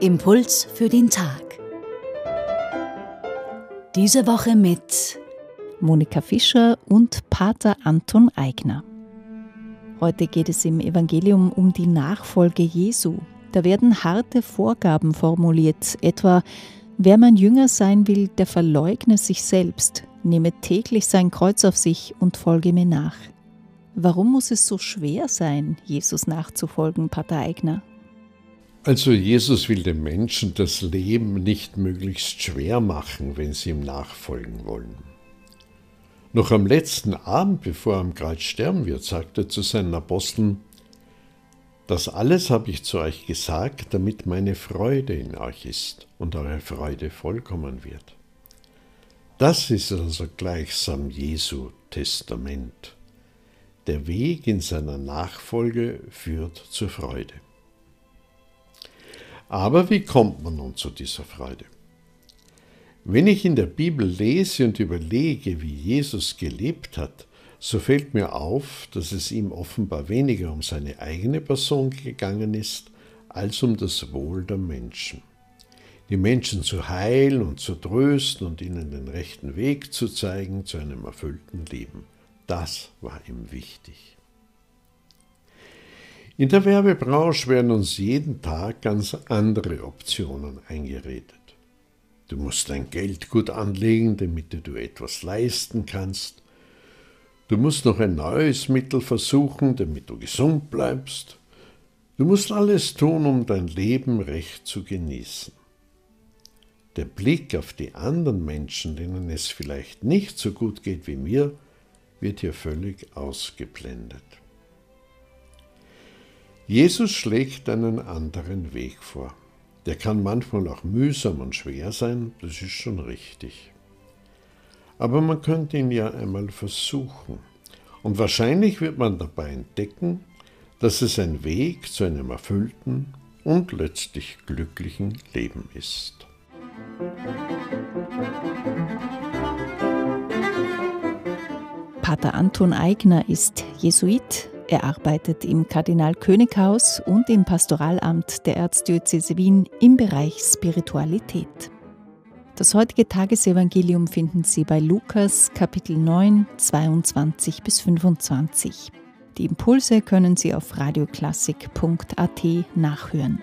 Impuls für den Tag. Diese Woche mit Monika Fischer und Pater Anton Eigner. Heute geht es im Evangelium um die Nachfolge Jesu. Da werden harte Vorgaben formuliert, etwa wer mein Jünger sein will, der verleugne sich selbst, nehme täglich sein Kreuz auf sich und folge mir nach. Warum muss es so schwer sein, Jesus nachzufolgen, Pater Eigner? Also Jesus will den Menschen das Leben nicht möglichst schwer machen, wenn sie ihm nachfolgen wollen. Noch am letzten Abend, bevor er am Kreuz sterben wird, sagt er zu seinen Aposteln, das alles habe ich zu euch gesagt, damit meine Freude in euch ist und eure Freude vollkommen wird. Das ist also gleichsam Jesu Testament. Der Weg in seiner Nachfolge führt zur Freude. Aber wie kommt man nun zu dieser Freude? Wenn ich in der Bibel lese und überlege, wie Jesus gelebt hat, so fällt mir auf, dass es ihm offenbar weniger um seine eigene Person gegangen ist, als um das Wohl der Menschen. Die Menschen zu heilen und zu trösten und ihnen den rechten Weg zu zeigen zu einem erfüllten Leben. Das war ihm wichtig. In der Werbebranche werden uns jeden Tag ganz andere Optionen eingeredet. Du musst dein Geld gut anlegen, damit du etwas leisten kannst. Du musst noch ein neues Mittel versuchen, damit du gesund bleibst. Du musst alles tun, um dein Leben recht zu genießen. Der Blick auf die anderen Menschen, denen es vielleicht nicht so gut geht wie mir, wird hier völlig ausgeblendet. Jesus schlägt einen anderen Weg vor. Der kann manchmal auch mühsam und schwer sein, das ist schon richtig. Aber man könnte ihn ja einmal versuchen. Und wahrscheinlich wird man dabei entdecken, dass es ein Weg zu einem erfüllten und letztlich glücklichen Leben ist. Pater Anton Eigner ist Jesuit, er arbeitet im Kardinal-König-Haus und im Pastoralamt der Erzdiözese Wien im Bereich Spiritualität. Das heutige Tagesevangelium finden Sie bei Lukas Kapitel 9, 22 bis 25. Die Impulse können Sie auf radioklassik.at nachhören.